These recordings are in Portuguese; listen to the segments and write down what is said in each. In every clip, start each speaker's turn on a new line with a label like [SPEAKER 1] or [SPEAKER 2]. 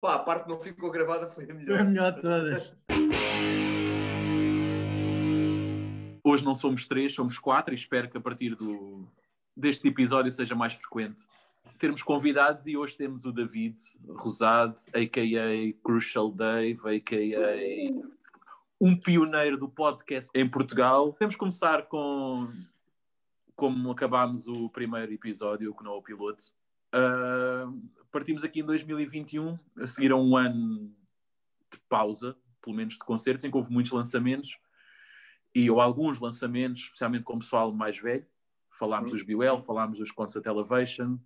[SPEAKER 1] Pá, a parte que não ficou gravada foi a melhor.
[SPEAKER 2] Foi a melhor de todas.
[SPEAKER 3] Hoje não somos três, somos quatro e espero que a partir do, deste episódio seja mais frequente termos convidados e hoje temos o David Rosado, a.k.a. Crucial Dave, a.k.a. um pioneiro do podcast em Portugal. Podemos começar com como acabámos o primeiro episódio, que não é o piloto. Uh, partimos aqui em 2021, a seguir a um ano de pausa, pelo menos de concertos, em que houve muitos lançamentos e ou alguns lançamentos, especialmente com o pessoal mais velho. Falámos uhum. dos Buell, falámos dos Concert Elevation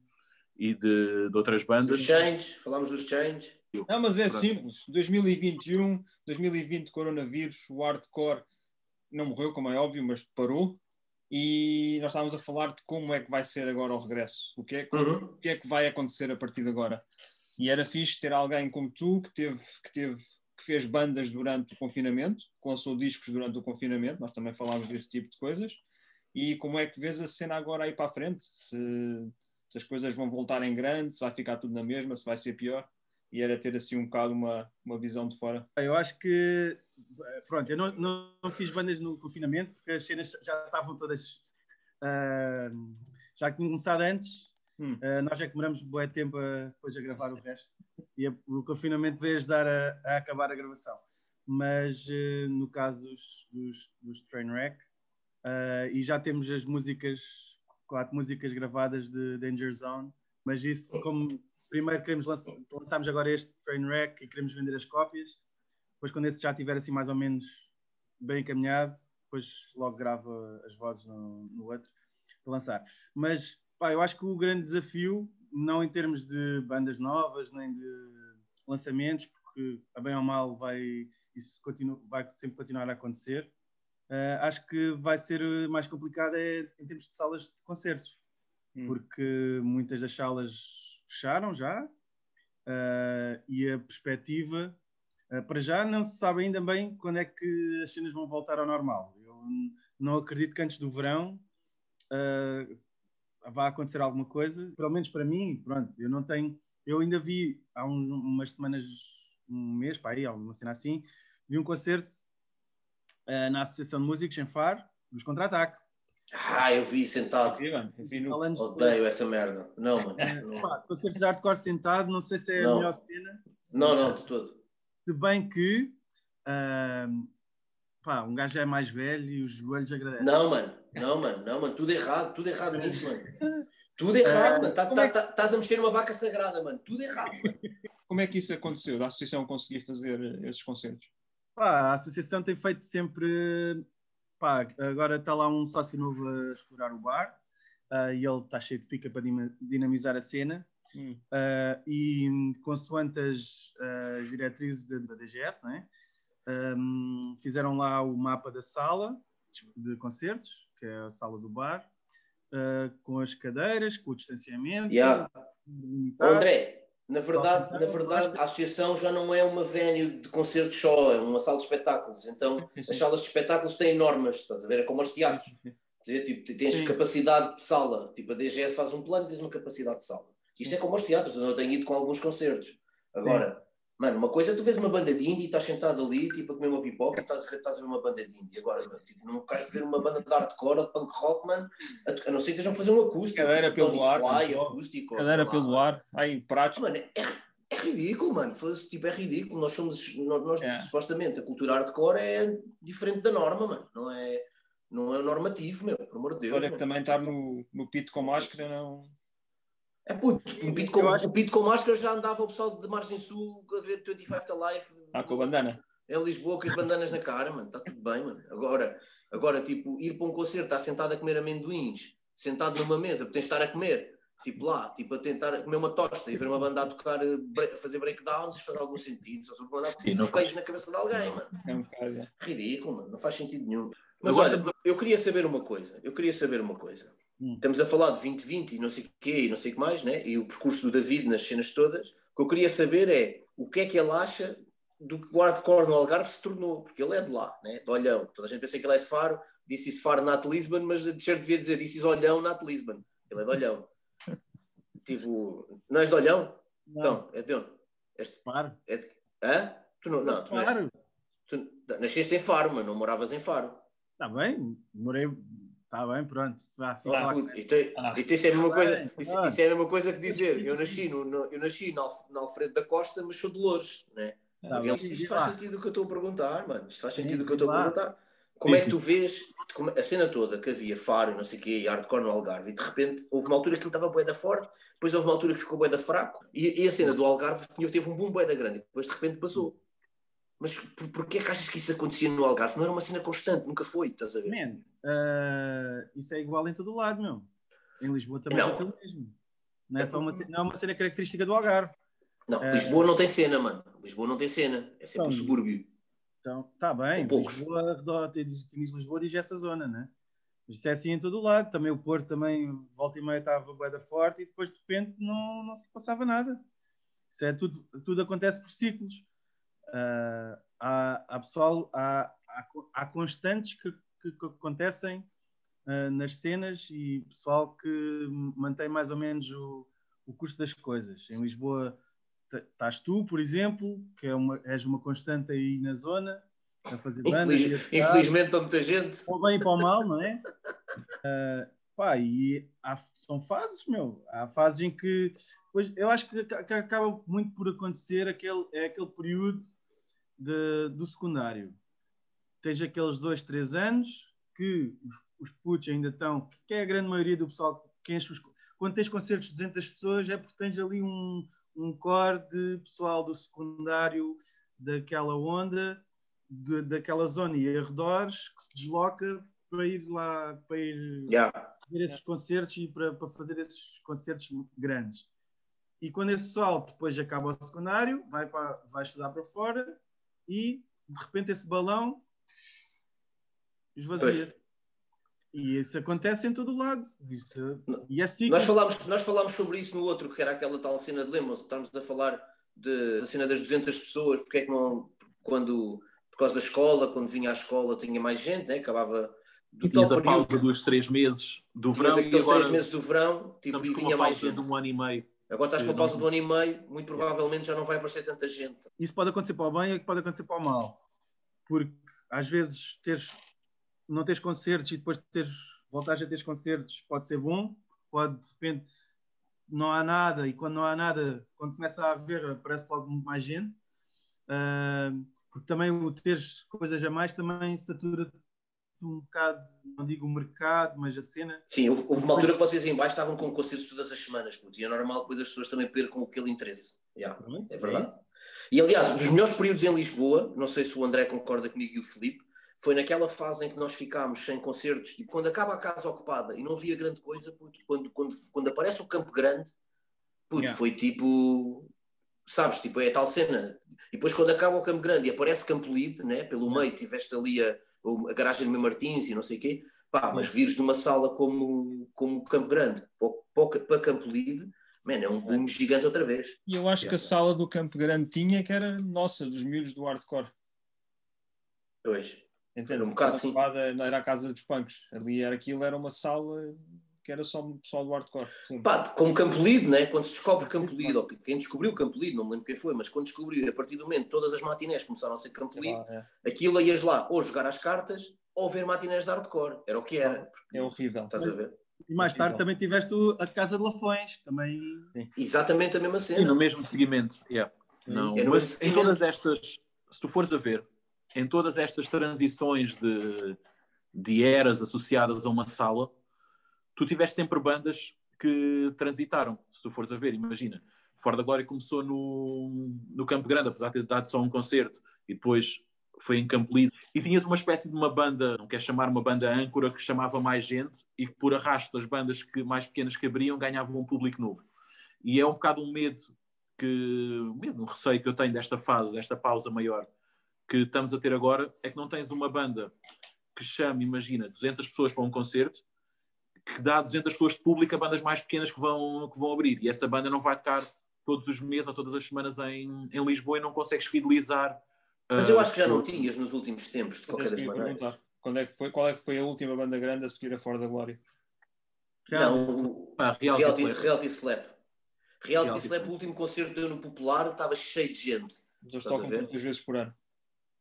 [SPEAKER 3] e de, de outras bandas.
[SPEAKER 1] Dos Change, falámos dos Change.
[SPEAKER 4] Não, mas é simples. 2021, 2020, coronavírus, o hardcore não morreu, como é óbvio, mas parou. E nós estávamos a falar de como é que vai ser agora o regresso. O que é, uhum. o que, é que vai acontecer a partir de agora. E era fixe ter alguém como tu que teve, que teve que fez bandas durante o confinamento, que lançou discos durante o confinamento, nós também falámos desse tipo de coisas, e como é que vês a cena agora aí para a frente? Se, se as coisas vão voltar em grande, se vai ficar tudo na mesma, se vai ser pior? E era ter assim um bocado uma, uma visão de fora.
[SPEAKER 2] Eu acho que, pronto, eu não, não, não fiz bandas no confinamento, porque as cenas já estavam todas, uh, já tinham começado antes, Hum. Uh, nós é que demoramos um tempo a, depois a gravar o resto e a, o confinamento veio ajudar a, a acabar a gravação. Mas uh, no caso dos, dos, dos Trainwreck, e já temos as músicas, quatro músicas gravadas de Danger Zone, mas isso, como primeiro queremos lançar, lançamos agora este Trainwreck e queremos vender as cópias, depois quando esse já estiver assim mais ou menos bem encaminhado, depois logo grava as vozes no, no outro para lançar. Mas Pá, eu acho que o grande desafio, não em termos de bandas novas, nem de lançamentos, porque a bem ou mal vai, isso continua, vai sempre continuar a acontecer, uh, acho que vai ser mais complicado é em termos de salas de concertos, hum. porque muitas das salas fecharam já, uh, e a perspectiva, uh, para já não se sabe ainda bem quando é que as cenas vão voltar ao normal. Eu não acredito que antes do verão Uh, vai acontecer alguma coisa, pelo menos para mim, pronto, eu não tenho, eu ainda vi há umas semanas, um mês, para aí, alguma cena assim, vi um concerto na Associação de Músicos em Faro, dos Contra-Ataque.
[SPEAKER 1] Ah, eu vi sentado. Eu vi, no... Odeio de... essa merda. Não, mano. Não.
[SPEAKER 2] Pá, concertos de hardcore sentado, não sei se é não. a melhor cena.
[SPEAKER 1] Não, não, de todo.
[SPEAKER 2] Se bem que uh, pá, um gajo é mais velho e os joelhos agradecem.
[SPEAKER 1] Não, mano. Não, mano, não, mano, tudo errado, tudo errado nisso, mano. Tudo errado, mano. Estás tá, é tá, tá, a mexer numa vaca sagrada, mano. Tudo errado, mano.
[SPEAKER 4] Como é que isso aconteceu? Da associação conseguir fazer esses concertos?
[SPEAKER 2] Pá, a associação tem feito sempre. Pá, agora está lá um sócio novo a explorar o bar uh, e ele está cheio de pica para dinamizar a cena. Hum. Uh, e consoante as, as diretrizes da, da DGS, né? Um, fizeram lá o mapa da sala de concertos que é a sala do bar, uh, com as cadeiras, com o distanciamento.
[SPEAKER 1] Yeah. André, na verdade, na verdade, a associação já não é uma venue de concertos só, é uma sala de espetáculos. Então, as salas de espetáculos têm normas, estás a ver? É como os teatros. Tipo, tens Sim. capacidade de sala. Tipo, a DGS faz um plano e tens uma capacidade de sala. Isto é como os teatros, eu tenho ido com alguns concertos. Agora, Mano, uma coisa é tu vês uma banda de indie e estás sentado ali, tipo, a comer uma pipoca e estás, estás a ver uma banda de indie. Agora, mano, tipo, não queres ver uma banda de hardcore ou de punk rock, mano, a, não ser que estejam a fazer um acústico.
[SPEAKER 4] Cadeira tipo, pelo ar. Sly, acústico, Cadeira pelo ar. Aí, pratos.
[SPEAKER 1] Mano, é, é ridículo, mano. Tipo, é ridículo. Nós somos, nós, nós é. supostamente, a cultura hardcore é diferente da norma, mano. Não é, não é normativo, meu, por amor de Deus.
[SPEAKER 4] Olha, que também estar no, no pito com máscara não
[SPEAKER 1] é puto, um pito com, acho... pito com máscara já andava o pessoal de Margem Sul a ver 25 to Life.
[SPEAKER 4] Ah, com a bandana.
[SPEAKER 1] Em Lisboa com as bandanas na cara, mano, está tudo bem, mano. Agora, agora, tipo, ir para um concerto, estar sentado a comer amendoins, sentado numa mesa, porque tens de estar a comer, tipo lá, tipo a tentar comer uma tosta e ver uma banda a tocar, a fazer breakdowns, faz algum sentido, só se mandar um queijo na cabeça de alguém, mano.
[SPEAKER 4] É um bocado. É.
[SPEAKER 1] Ridículo, mano, não faz sentido nenhum. Mas olha, eu queria saber uma coisa, eu queria saber uma coisa. Hum. Estamos a falar de 2020 e não sei o quê e não sei o que mais, né? e o percurso do David nas cenas todas. O que eu queria saber é o que é que ele acha do que o hardcore no Algarve se tornou, porque ele é de lá, né? de Olhão. Toda a gente pensa que ele é de Faro, disse isso Faro, Nat Lisbon, mas de certo devia dizer disse isso Olhão, Nat Lisbon. Ele é de Olhão. tipo, não és de Olhão? Não. Então, é de onde? Este,
[SPEAKER 2] Faro.
[SPEAKER 1] É de, hã? Tu não, não, tu
[SPEAKER 2] Faro.
[SPEAKER 1] Tu, nasceste em Faro, mas não moravas em Faro.
[SPEAKER 2] Está bem, morei. Está bem, pronto. Vá, fica
[SPEAKER 1] Ah,
[SPEAKER 2] lá.
[SPEAKER 1] então,
[SPEAKER 4] Ah.
[SPEAKER 1] então isso é a mesma coisa.
[SPEAKER 2] bem,
[SPEAKER 1] Isso, isso é a mesma coisa que dizer. Eu nasci no, no- eu nasci na, na Alfredo da Costa, mas sou de Loures, né?
[SPEAKER 2] Tá bem,
[SPEAKER 1] isto faz
[SPEAKER 2] lá.
[SPEAKER 1] sentido o que eu estou a perguntar, mano. Isto faz sentido o que eu estou a perguntar. Como é que tu vês como- a cena toda que havia Faro e não sei o quê, e hardcore no Algarve, e de repente houve uma altura que ele estava bué da forte, depois houve uma altura que ficou bué da fraco, e, e a cena do Algarve tinha- teve um boom bué da grande, e depois de repente passou. Mas por, porquê é que achas que isso acontecia no Algarve? Não era uma cena constante, nunca foi, estás a ver?
[SPEAKER 2] Man, ah, isso é igual em todo o lado, meu. Em Lisboa também
[SPEAKER 1] Não.
[SPEAKER 2] aconteceu o mesmo. Não é, só uma, não é uma cena característica do Algarve.
[SPEAKER 1] Não,
[SPEAKER 2] É.
[SPEAKER 1] Lisboa não tem cena, mano. Lisboa não tem cena. É sempre
[SPEAKER 2] Então,
[SPEAKER 1] o subúrbio.
[SPEAKER 2] Então, está bem. Lisboa, redor- diz- diz Lisboa diz essa zona, né? Mas isso é assim em todo o lado. Também o Porto também, volta e meia, estava boeda forte e depois de repente não, não se passava nada. Isso é tudo, tudo acontece por ciclos. Ah, há, há pessoal, há, há, há constantes que, que- que acontecem ah, nas cenas e pessoal que mantém mais ou menos o, o custo das coisas. Em Lisboa estás tu, por exemplo, que é uma, és uma constante aí na zona, a fazer bandas. a
[SPEAKER 1] Infeliz-
[SPEAKER 2] tocar,
[SPEAKER 1] infelizmente para muita gente.
[SPEAKER 2] Para o bem e para o mal, não é? Ah, pá, e há- são fases, meu. Há fases em que. Pois, eu acho que acaba muito por acontecer aquele, é aquele período de- do secundário. Tens aqueles dois, três anos que os, os putos ainda estão, que é a grande maioria do pessoal que enche os. Quando tens concertos de 200 pessoas, é porque tens ali um, um core de pessoal do secundário, daquela onda, de- daquela zona e arredores, que se desloca para ir lá, para ir
[SPEAKER 1] Yeah.
[SPEAKER 2] ver esses concertos e para, para fazer esses concertos grandes. E quando esse pessoal depois acaba o secundário, vai, para, vai estudar para fora e de repente esse balão esvazia-se. E isso acontece em todo o lado. Isso, e é assim
[SPEAKER 1] Nós falámos, nós falámos sobre isso no outro, que era aquela tal cena de Lemos. Estamos a falar de, da cena das 200 pessoas, porque é que não. Quando, por causa da escola, quando vinha à escola tinha mais gente, né? acabava do tal
[SPEAKER 3] a pausa
[SPEAKER 1] período.
[SPEAKER 3] dos três meses do verão e
[SPEAKER 1] aqueles
[SPEAKER 3] agora
[SPEAKER 1] três meses do verão, tipo, e vinha mais gente.
[SPEAKER 3] de um ano e meio.
[SPEAKER 1] Agora estás com pausa um ano e meio, muito provavelmente já não vai aparecer tanta gente.
[SPEAKER 2] isso pode acontecer para o bem e pode acontecer para o mal. Porque às vezes teres, não teres concertos e depois teres, voltares a teres concertos pode ser bom, pode de repente não há nada e quando não há nada, quando começa a haver, aparece logo muito mais gente. Ah, porque também o teres coisas a mais também satura um bocado, não digo o mercado, mas a cena.
[SPEAKER 1] Sim, houve, houve uma altura que vocês em baixo estavam com concertos todas as semanas, puto, e é normal depois as pessoas também percam aquele interesse. Yeah, é verdade. E aliás, um dos melhores períodos em Lisboa, não sei se o André concorda comigo e o Filipe, foi naquela fase em que nós ficámos sem concertos, tipo, quando acaba a casa ocupada e não havia grande coisa, puto, quando, quando, quando aparece o Campo Grande, puto,
[SPEAKER 2] Yeah.
[SPEAKER 1] foi tipo, sabes, tipo, é a tal cena. E depois quando acaba o Campo Grande e aparece Campo Lide, né, pelo meio, tiveste ali a, a garagem de Mem Martins e não sei o quê, pá, mas vires numa sala como, como Campo Grande para, Campo Lide, man, é um boom gigante outra vez.
[SPEAKER 4] E eu acho que a sala do Campo Grande tinha que era nossa, dos miúdos do hardcore.
[SPEAKER 1] Pois.
[SPEAKER 4] Entende?
[SPEAKER 1] Era um bocado, sim.
[SPEAKER 4] Era a casa dos punks. Ali era aquilo, era uma sala que era só pessoal do hardcore. Sim.
[SPEAKER 1] Pá, como Campo Lido, né? quando se descobre Campo Lido, ou quem descobriu Campo Lido, não me lembro quem foi, mas quando descobriu, a partir do momento todas as matinés começaram a ser Campo Lido,
[SPEAKER 4] Ah, é.
[SPEAKER 1] aquilo ias lá ou jogar às cartas ou ver matinés de hardcore. Era o que era.
[SPEAKER 4] É horrível.
[SPEAKER 1] Estás a ver?
[SPEAKER 2] E mais tarde também tiveste o- a Casa de Lafões, também.
[SPEAKER 1] Exatamente a mesma
[SPEAKER 3] E no
[SPEAKER 1] cena.
[SPEAKER 3] mesmo seguimento. yeah. Não,
[SPEAKER 1] É no
[SPEAKER 3] mas
[SPEAKER 1] mesmo
[SPEAKER 3] em todas estas, se tu fores a ver, em todas estas transições de, de eras associadas a uma sala, tu tiveste sempre bandas que transitaram. Se tu fores a ver, imagina, Fora da Glória começou no, no Campo Grande, apesar de ter dado só um concerto, e depois foi em Campo Lido. E tinhas uma espécie de uma banda, não quer chamar uma banda âncora, que chamava mais gente e que, por arrasto das bandas que, mais pequenas que abriam, ganhavam um público novo. E é um bocado um medo que, um medo, um receio que eu tenho desta fase, desta pausa maior que estamos a ter agora, é que não tens uma banda que chame, imagina, 200 pessoas para um concerto, que dá 200 pessoas de público a bandas mais pequenas que vão, que vão abrir. E essa banda não vai tocar todos os meses ou todas as semanas em, em Lisboa e não consegues fidelizar.
[SPEAKER 1] Mas
[SPEAKER 3] uh,
[SPEAKER 1] eu acho que já não tinhas nos últimos tempos, de qualquer das maneiras.
[SPEAKER 4] Quando é que foi, qual é que foi a última banda grande a seguir a Fora da Glória?
[SPEAKER 1] Não, o
[SPEAKER 3] Ah, reality
[SPEAKER 1] Reality,
[SPEAKER 3] Slap.
[SPEAKER 1] reality Slap. Reality o último concerto deu no Popular, estava cheio de gente.
[SPEAKER 4] Eles tocam muitas vezes por ano.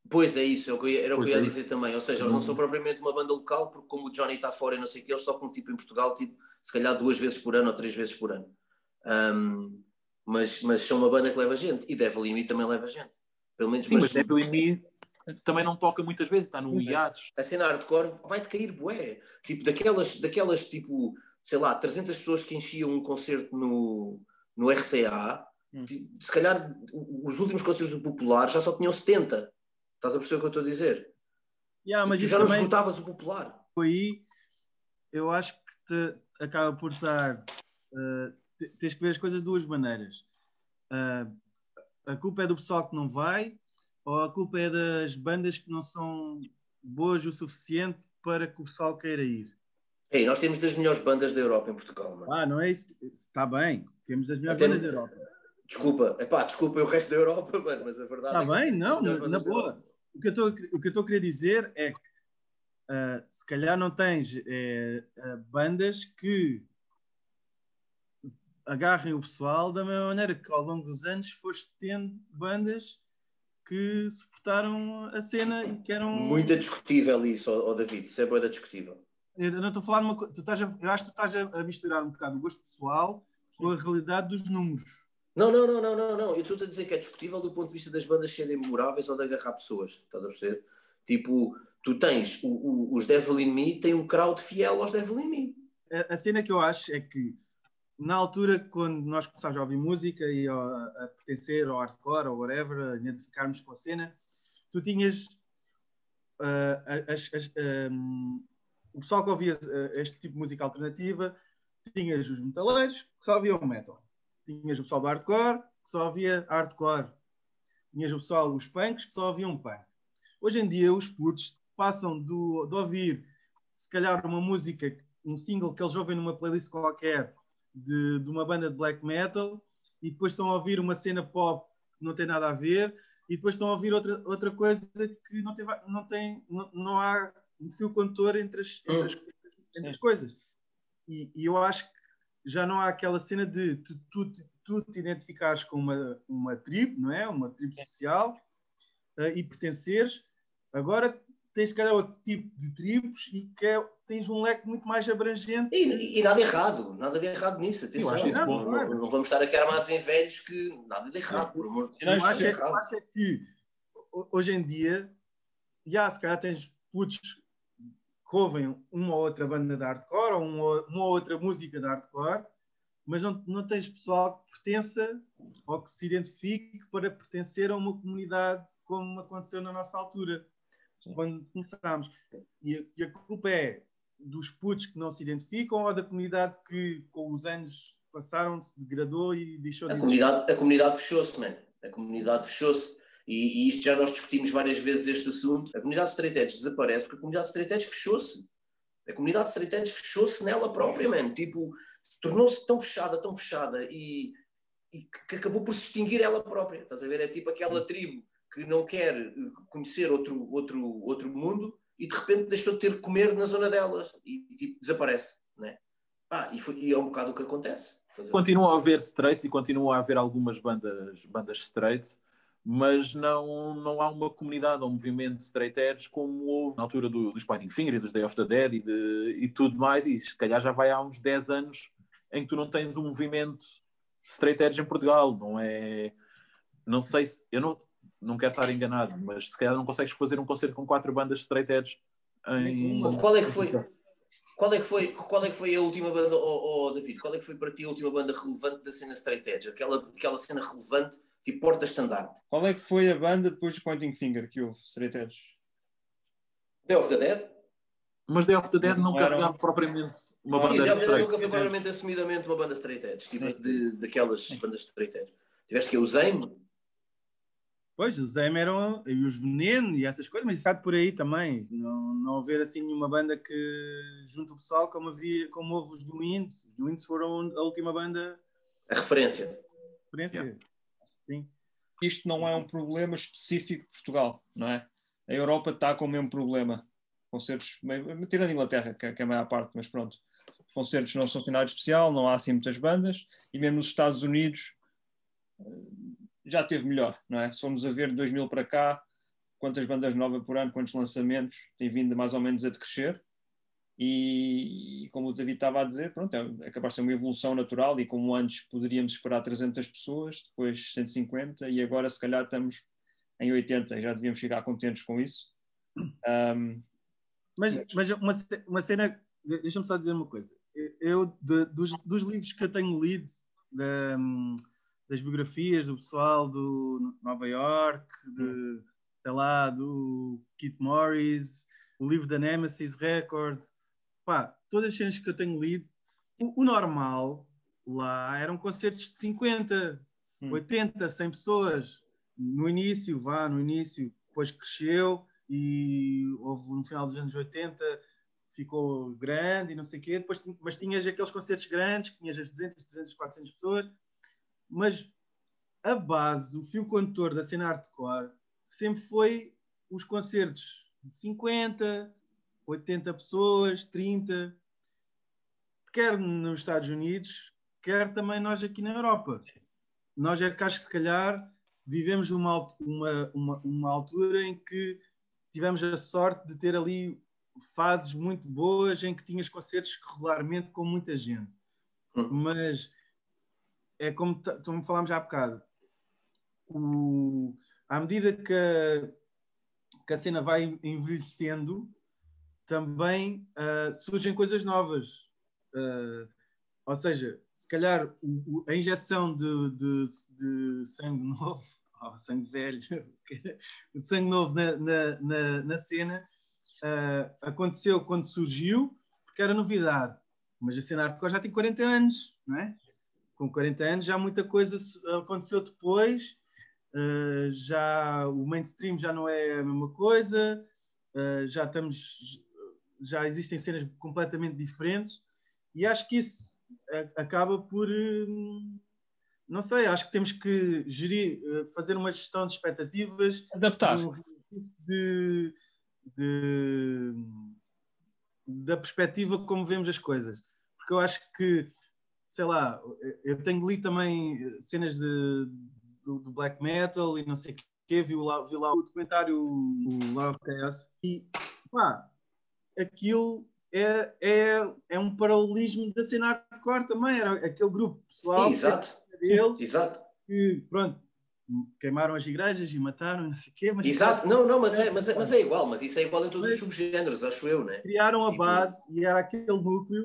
[SPEAKER 1] Pois é isso, é era o que eu ia dizer também. Ou seja, eles não são propriamente uma banda local, porque como o Johnny está fora e não sei o que, eles tocam tipo em Portugal, tipo, se calhar duas vezes por ano ou três vezes por ano. Um, mas, mas são uma banda que leva gente e Devil in Me também leva gente. Pelo menos,
[SPEAKER 3] Sim, mas, mas Devil in Me também não toca muitas vezes, está no hiatos.
[SPEAKER 1] A cena hardcore vai-te cair bué. Tipo, daquelas, daquelas, tipo, sei lá, 300 pessoas que enchiam um concerto no, no RCA, hum. se calhar os últimos concertos do Popular já só tinham 70. Estás a perceber o que eu estou a dizer?
[SPEAKER 2] Yeah, mas
[SPEAKER 1] tipo, já não esgotavas o Popular.
[SPEAKER 2] Aí, eu acho que te acaba por estar... Uh, tens que ver as coisas de duas maneiras. Uh, a culpa é do pessoal que não vai ou a culpa é das bandas que não são boas o suficiente para que o pessoal queira ir?
[SPEAKER 1] Ei, nós temos das melhores bandas da Europa em Portugal,
[SPEAKER 2] mano. Ah, não é isso? Está bem, temos as melhores bandas da Europa.
[SPEAKER 1] Desculpa, epá, desculpa o resto da Europa, mano, mas a verdade
[SPEAKER 2] Está é bem, não, na boa. O que eu estou a querer dizer é que uh, se calhar não tens uh, bandas que agarrem o pessoal da mesma maneira que ao longo dos anos foste tendo bandas que suportaram a cena e que eram.
[SPEAKER 1] Muito discutível isso, oh, David, isso é boa discutível.
[SPEAKER 2] Eu não estou a falar de uma coisa. Eu acho que tu estás a, misturar um bocado o gosto pessoal com a realidade dos números.
[SPEAKER 1] Não, não, não, não, não, não. Eu estou a dizer que é discutível do ponto de vista das bandas serem memoráveis ou de agarrar pessoas. Estás a perceber? Tipo, tu tens o, o, os Devil in Me, tem um crowd fiel aos Devil in Me.
[SPEAKER 2] A, a cena que eu acho é que na altura, quando nós começámos a ouvir música e a, a pertencer ao hardcore ou whatever, a identificarmos com a cena, tu tinhas uh, as, as, um, o pessoal que ouvia uh, este tipo de música alternativa, tinhas os metaleiros que só ouviam metal, tinhas o pessoal do hardcore que só ouvia hardcore, tinhas o pessoal, os punks que só ouviam punk. Hoje em dia, os putos passam do, de ouvir, se calhar, uma música, um single que eles ouvem numa playlist qualquer de, de uma banda de black metal e depois estão a ouvir uma cena pop que não tem nada a ver e depois estão a ouvir outra, outra coisa que não tem, não, tem não, não há um fio condutor entre as, entre as, entre as coisas. E, e, eu acho que já não há aquela cena de tu, tu, tu te identificares com uma, uma tribo, não é? Uma tribo social uh, e pertenceres. Agora tens, se calhar, outro tipo de tribos e que é, tens um leque muito mais abrangente.
[SPEAKER 1] E, e, nada errado, nada de errado nisso. Atenção, isso não, bom, não, não, vamos estar aqui armados em velhos que nada de errado, por amor de
[SPEAKER 2] Deus. Eu acho, é, eu acho é que hoje em dia, já se calhar tens putos que ouvem uma ou outra banda de hardcore ou uma, ou outra música de hardcore, mas não, não tens pessoal que pertença ou que se identifique para pertencer a uma comunidade como aconteceu na nossa altura quando começámos. E, e, a culpa é dos putos que não se identificam ou da comunidade que com os anos passaram, se degradou e deixou
[SPEAKER 1] a de comunidade, A comunidade fechou-se, man. A comunidade fechou-se. E, e, isto já nós discutimos várias vezes este assunto. A comunidade de straight edge desaparece porque a comunidade de straight edge fechou-se. A comunidade de straight edge fechou-se nela própria, man. Tipo, tornou-se tão fechada, tão fechada e, e que acabou por se extinguir ela própria. Estás a ver? É tipo aquela tribo que não quer eh, conhecer outro, outro, outro mundo e de repente deixou de ter comer na zona delas e tipo, desaparece. Né? Ah, e, foi, e é um bocado o que acontece.
[SPEAKER 3] Continua a haver straights e continua a haver algumas bandas, bandas straight, mas não, não há uma comunidade ou um movimento de straight edge como houve na altura do, dos Fighting Finger e dos Day of the Dead e, de, e tudo mais. E se calhar já vai há uns 10 anos em que tu não tens um movimento straight edge em Portugal. Não é. Não sei se. Eu não, não quero estar enganado, mas se calhar não consegues fazer um concerto com quatro bandas straight edge em...
[SPEAKER 1] Qual é que foi? Qual é que foi, qual é que foi a última banda, oh, oh, David, qual é que foi para ti a última banda relevante da cena straight edge? Aquela, aquela cena relevante, tipo porta-estandarte.
[SPEAKER 4] Qual é que foi a banda depois de Pointing Finger que houve, straight edge?
[SPEAKER 1] Day of the Dead?
[SPEAKER 3] Mas Day of the Dead não, não carregava propriamente uma Sim, banda
[SPEAKER 1] Day of the Dead nunca foi propriamente assumidamente uma banda straight edge, tipo de, daquelas bandas straight edge. Tiveste que o Zame,
[SPEAKER 2] Pois, os Zem eram, e os Veneno e essas coisas, mas está por aí também. Não, não haver assim nenhuma banda que junte o pessoal como, havia, como houve os do Winds. Os Winds foram a última banda.
[SPEAKER 1] A referência.
[SPEAKER 2] Referência, yeah. Sim.
[SPEAKER 4] Isto não é um problema específico de Portugal, não é? A Europa está com o mesmo problema. Concertos, tirando a Inglaterra, que é, que é a maior parte, mas pronto. Os concertos não são finais especial, não há assim muitas bandas, e mesmo nos Estados Unidos eh, já teve melhor, não é? Se formos a ver de 2000 para cá, quantas bandas novas por ano, quantos lançamentos, tem vindo mais ou menos a decrescer. E, como o David estava a dizer, pronto, é, é de ser uma evolução natural e como antes poderíamos esperar 300 pessoas, depois 150 e agora se calhar estamos em 80 e já devíamos ficar contentes com isso. Um,
[SPEAKER 2] mas, mas uma, uma cena, deixa-me só dizer uma coisa. Eu, de, dos, dos livros que eu tenho lido, de, das biografias do pessoal do Nova York, de, sei lá, do Keith Morris, o livro da Nemesis Record, pá, todas as cenas que eu tenho lido, o, o normal lá eram concertos de 50, hum. 80, 100 pessoas. No início, vá, no início, depois cresceu e houve no final dos anos 80 ficou grande e não sei o quê, depois, mas tinhas aqueles concertos grandes, que tinhas as 200, 300, 400 pessoas, mas a base, o fio condutor da cena hardcore sempre foi os concertos de 50, 80 pessoas, 30, quer nos Estados Unidos, quer também nós aqui na Europa. Nós é que acho que se calhar vivemos uma, uma, uma, uma altura em que tivemos a sorte de ter ali fases muito boas em que tinhas concertos regularmente com muita gente. Mas é como, como falámos há bocado, o, à medida que a, que a cena vai envelhecendo, também uh, surgem coisas novas. Uh, ou seja, se calhar o, o, a injeção de, de, de sangue novo, oh, sangue velho, de sangue novo na, na, na, na cena, uh, aconteceu quando surgiu, porque era novidade. Mas a cena hardcore já tem 40 anos, não é? Com 40 anos já muita coisa aconteceu depois, já o mainstream já não é a mesma coisa, já estamos já existem cenas completamente diferentes e acho que isso acaba por hum, não sei, acho que temos que gerir, eh, fazer uma gestão de expectativas,
[SPEAKER 4] adaptar.
[SPEAKER 2] de, de, da perspectiva como vemos as coisas, porque eu acho que sei lá, eu tenho lido também cenas de, do, do black metal e não sei o que, vi lá, vi lá o documentário o Love Chaos e pá, aquilo é, é, é um paralelismo da cena hardcore também, era aquele grupo pessoal
[SPEAKER 1] Sim, exato.
[SPEAKER 2] deles
[SPEAKER 1] exato.
[SPEAKER 2] que pronto, queimaram as igrejas e mataram, não sei o quê.
[SPEAKER 1] Mas Exato, não, não, mas é, mas, é, mas é igual, mas isso é igual em todos mas, os subgéneros, acho eu, né?
[SPEAKER 2] Criaram a tipo... base e era aquele núcleo,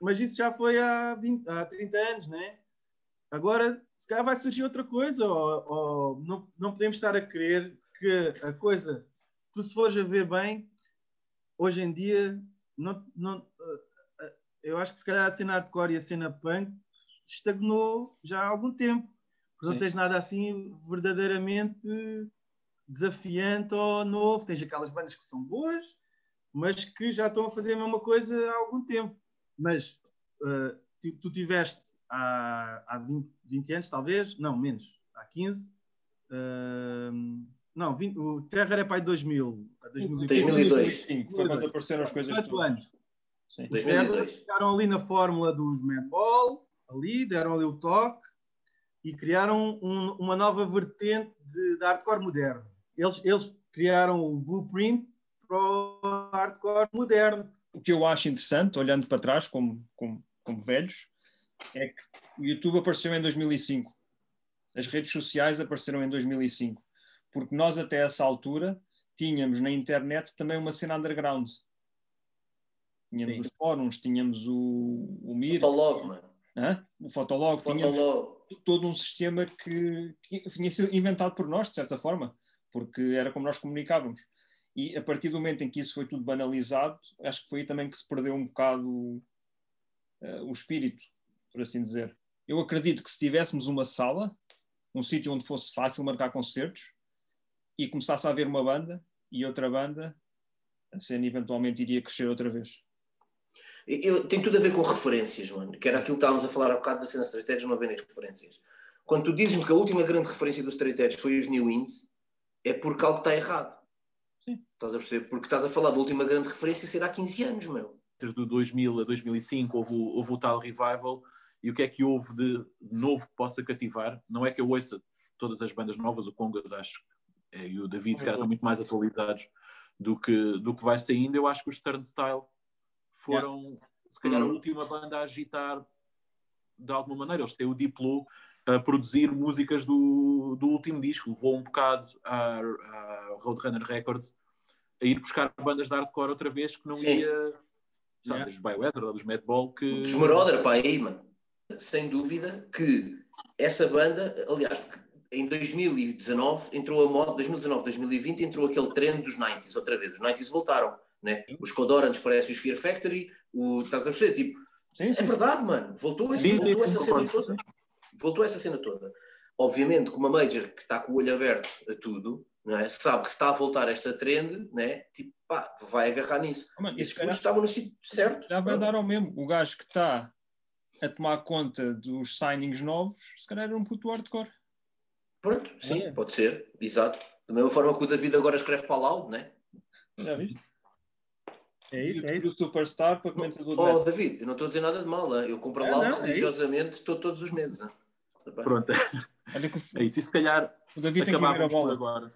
[SPEAKER 2] mas isso já foi há, 20, há 30 anos, né? Agora, se calhar vai surgir outra coisa, ou, ou não, não podemos estar a crer que a coisa, tu se fores a ver bem, hoje em dia, não, não, eh, eh, eu acho que se calhar a cena hardcore e a cena punk estagnou já há algum tempo. Porque não tens nada assim verdadeiramente desafiante ou novo. Tens aquelas bandas que são boas, mas que já estão a fazer a mesma coisa há algum tempo. Mas uh, tu, tu tiveste há, há 20, 20, anos, talvez, não, menos, há 15. Uh, não, 20, o Terra era para 2000.
[SPEAKER 1] 2002. 2002.
[SPEAKER 4] Sim, foi quando apareceram as coisas.
[SPEAKER 2] 18 anos.
[SPEAKER 1] Sim. 2002.
[SPEAKER 2] Ficaram ali na fórmula dos Madball, ali, deram ali o toque e criaram um, uma nova vertente de, de hardcore moderno. Eles, eles criaram o blueprint para o hardcore moderno.
[SPEAKER 4] O que eu acho interessante, olhando para trás, como, como, como velhos, é que o YouTube apareceu em 2005. As redes sociais apareceram em 2005 porque nós até essa altura tínhamos na internet também uma cena underground. Tínhamos Sim. os fóruns, tínhamos o, o Mir.
[SPEAKER 1] Fotolog, mano.
[SPEAKER 4] Hã? O Fotolog, Fotolog. tínhamos todo um sistema que, que tinha sido inventado por nós, de certa forma, porque era como nós comunicávamos. E a partir do momento em que isso foi tudo banalizado, acho que foi aí também que se perdeu um bocado uh, o espírito, por assim dizer. Eu acredito que se tivéssemos uma sala, um sítio onde fosse fácil marcar concertos, e começasse a haver uma banda e outra banda, a cena eventualmente iria crescer outra vez.
[SPEAKER 1] Eu, tem tudo a ver com referências, mano. Que era aquilo que estávamos a falar há bocado da cena Straight Edge não haverem referências. Quando tu dizes-me que a última grande referência do Straight Edge foi os New Winds, é porque algo está errado. Sim. Estás a perceber? Porque estás a falar da última grande referência ser há 15 anos, meu.
[SPEAKER 3] do 2000 a 2005 houve, houve o tal revival e o que é que houve de novo que possa cativar? Não é que eu ouça todas as bandas novas, o Congas acho e o David se calhar estão muito mais atualizados do que, do que vai saindo. Eu acho que os Turnstile foram, yeah. se calhar, a uhum. última banda a agitar de alguma maneira. Eles têm o Diplo a produzir músicas do, do último disco, levou um bocado a, a Roadrunner Records a ir buscar bandas de hardcore outra vez que não Sim. ia, sabe, yeah. dos dos Madball, que...
[SPEAKER 1] Dos Marauder, pá, aí, mano. Sem dúvida que essa banda, aliás, em 2019 entrou a moda, 2019, 2020 entrou aquele trend dos 90s outra vez. Os 90s voltaram, né? Os Codorans parecem os Fear Factory, o, estás a perceber? Tipo, sim, sim. é verdade, mano. Voltou, esse, voltou essa cena toda. Voltou essa cena toda. Obviamente, com uma Major que está com o olho aberto a tudo, não é? sabe que se está a voltar esta trend, né? tipo, pá, vai agarrar nisso. Oh, mano, Esses putos estavam no sítio certo.
[SPEAKER 4] Já vai dar ao mesmo. O gajo que está a tomar conta dos signings novos, se calhar era um puto hardcore.
[SPEAKER 1] Pronto, sim, é. pode ser, exato. Da mesma forma que o David agora escreve para lá, né?
[SPEAKER 4] Já viste? É isso, é isso. O Superstar para
[SPEAKER 1] comentador Oh, oh David, eu não estou a dizer nada de mal, hein? eu compro lá é religiosamente é todos os meses. Hein?
[SPEAKER 3] Pronto. é isso, e se calhar
[SPEAKER 4] o David tem que ver a bola.
[SPEAKER 3] agora.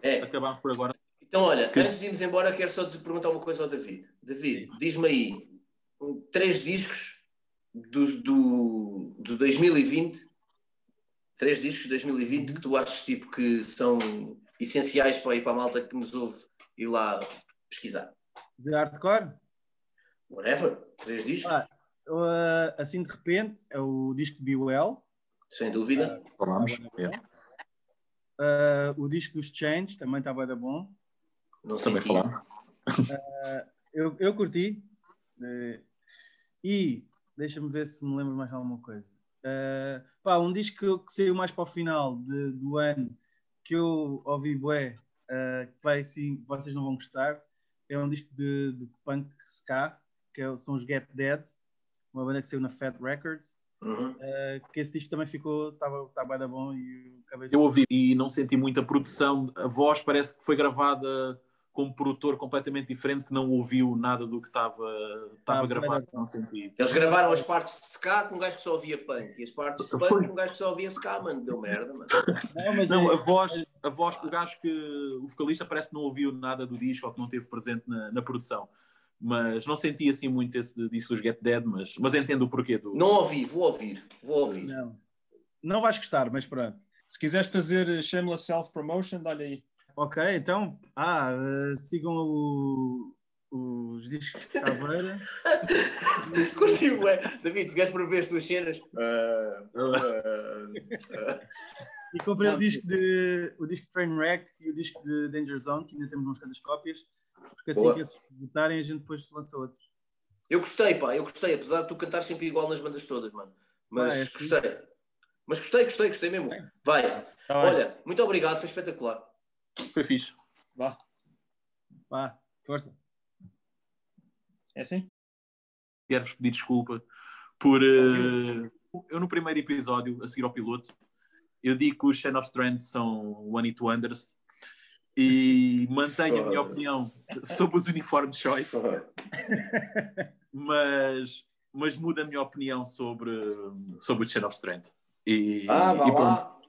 [SPEAKER 1] É.
[SPEAKER 3] Acabamos por agora.
[SPEAKER 1] Então, olha, que... antes de irmos embora, quero só perguntar uma coisa ao David. David, diz-me aí três discos do, do, do 2020 três discos de 2020 que tu achas tipo, que são essenciais para ir para a malta que nos ouve ir lá pesquisar?
[SPEAKER 2] De hardcore?
[SPEAKER 1] Whatever, três discos. Ah,
[SPEAKER 2] uh, assim de repente é o disco Be Well.
[SPEAKER 1] Sem dúvida.
[SPEAKER 3] Uh, Falamos.
[SPEAKER 2] Uh, o disco dos Change também está bem bom.
[SPEAKER 1] Não também falamos.
[SPEAKER 2] Uh, eu, eu curti. Uh, e deixa-me ver se me lembro mais alguma coisa. Uh, pá, um disco que saiu mais para o final de, do ano que eu ouvi bué, uh, que vai assim, vocês não vão gostar, é um disco de, de punk ska, que é, são os Get Dead, uma banda que saiu na Fat Records. Uhum. Uh, que esse disco também ficou, estava bem bom e
[SPEAKER 3] eu ouvi e não senti muita produção, a voz parece que foi gravada com um produtor completamente diferente que não ouviu nada do que estava ah, gravado. Não senti.
[SPEAKER 1] Eles gravaram as partes de ska com um gajo que só ouvia punk e as partes de punk com um gajo que só ouvia ska, mano. Deu merda, mano.
[SPEAKER 3] Não, mas não, é... a voz, a voz do gajo que o vocalista parece que não ouviu nada do disco ou que não esteve presente na, na produção. Mas não senti assim muito esse disco dos Get Dead, mas, mas entendo o porquê do.
[SPEAKER 1] Não ouvi, vou ouvir, vou ouvir.
[SPEAKER 2] Não, não vais gostar, mas pronto.
[SPEAKER 4] Se quiseres fazer shameless self-promotion, dá-lhe aí.
[SPEAKER 2] Ok, então, ah, uh, sigam o, os discos de Caveira.
[SPEAKER 1] Curtiu, é. David, se queres para ver as tuas cenas. Uh, uh,
[SPEAKER 2] e comprei o disco de o disco de Trainwreck e o disco de Danger Zone, que ainda temos uns quantas cópias, porque assim Boa. que esses votarem a gente depois lança outros.
[SPEAKER 1] Eu gostei, pá, eu gostei, apesar de tu cantar sempre igual nas bandas todas, mano. Mas ah, é gostei. Assim. Mas gostei, gostei, gostei mesmo. Vai. Tá Olha, muito obrigado, foi espetacular.
[SPEAKER 3] Foi fixe.
[SPEAKER 2] Vá. Vá, força.
[SPEAKER 4] É assim?
[SPEAKER 3] Quero-vos pedir desculpa por. Uh, eu, no primeiro episódio, a seguir ao piloto, eu digo que os Shen of Strand são One It Wonders e mantenho a minha opinião sobre os uniformes choice, mas, mas muda a minha opinião sobre, sobre o Chain of Strength. E,
[SPEAKER 1] ah, vá
[SPEAKER 3] e
[SPEAKER 1] lá.